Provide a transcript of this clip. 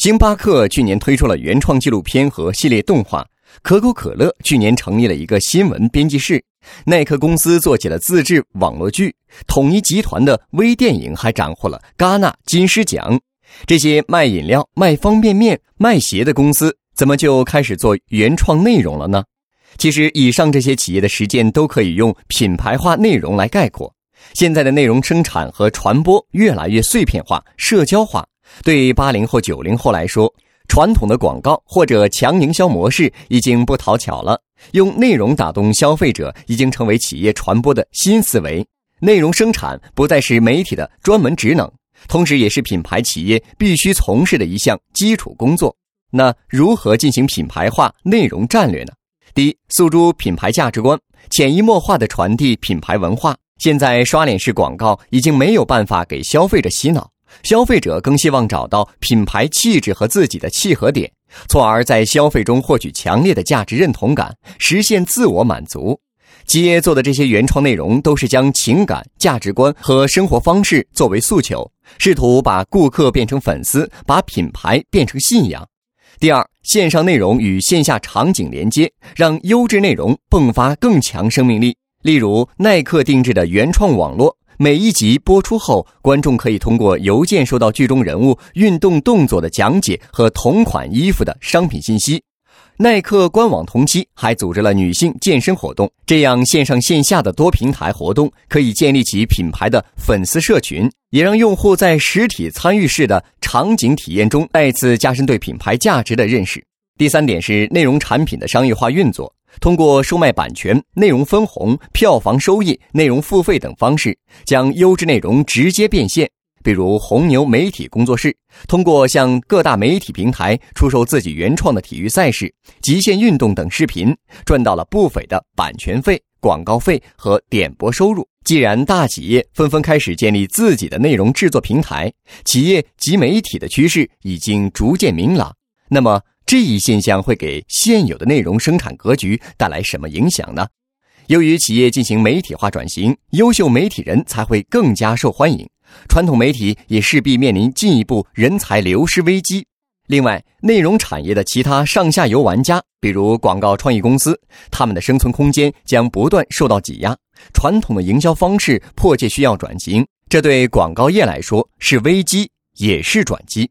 星巴克去年推出了原创纪录片和系列动画，可口可乐去年成立了一个新闻编辑室，耐克公司做起了自制网络剧，统一集团的微电影还斩获了戛纳金狮奖。这些卖饮料、卖方便面、卖鞋的公司，怎么就开始做原创内容了呢？其实，以上这些企业的实践都可以用品牌化内容来概括。现在的内容生产和传播越来越碎片化、社交化。对八零后、九零后来说，传统的广告或者强营销模式已经不讨巧了。用内容打动消费者已经成为企业传播的新思维。内容生产不再是媒体的专门职能，同时也是品牌企业必须从事的一项基础工作。那如何进行品牌化内容战略呢？第一，诉诸品牌价值观，潜移默化地传递品牌文化。现在刷脸式广告已经没有办法给消费者洗脑。消费者更希望找到品牌气质和自己的契合点，从而在消费中获取强烈的价值认同感，实现自我满足。企业做的这些原创内容，都是将情感、价值观和生活方式作为诉求，试图把顾客变成粉丝，把品牌变成信仰。第二，线上内容与线下场景连接，让优质内容迸发更强生命力。例如，耐克定制的原创网络。每一集播出后，观众可以通过邮件收到剧中人物运动动作的讲解和同款衣服的商品信息。耐克官网同期还组织了女性健身活动，这样线上线下的多平台活动可以建立起品牌的粉丝社群，也让用户在实体参与式的场景体验中再次加深对品牌价值的认识。第三点是内容产品的商业化运作。通过售卖版权、内容分红、票房收益、内容付费等方式，将优质内容直接变现。比如红牛媒体工作室，通过向各大媒体平台出售自己原创的体育赛事、极限运动等视频，赚到了不菲的版权费、广告费和点播收入。既然大企业纷纷开始建立自己的内容制作平台，企业及媒体的趋势已经逐渐明朗。那么，这一现象会给现有的内容生产格局带来什么影响呢？由于企业进行媒体化转型，优秀媒体人才会更加受欢迎，传统媒体也势必面临进一步人才流失危机。另外，内容产业的其他上下游玩家，比如广告创意公司，他们的生存空间将不断受到挤压，传统的营销方式迫切需要转型。这对广告业来说是危机，也是转机。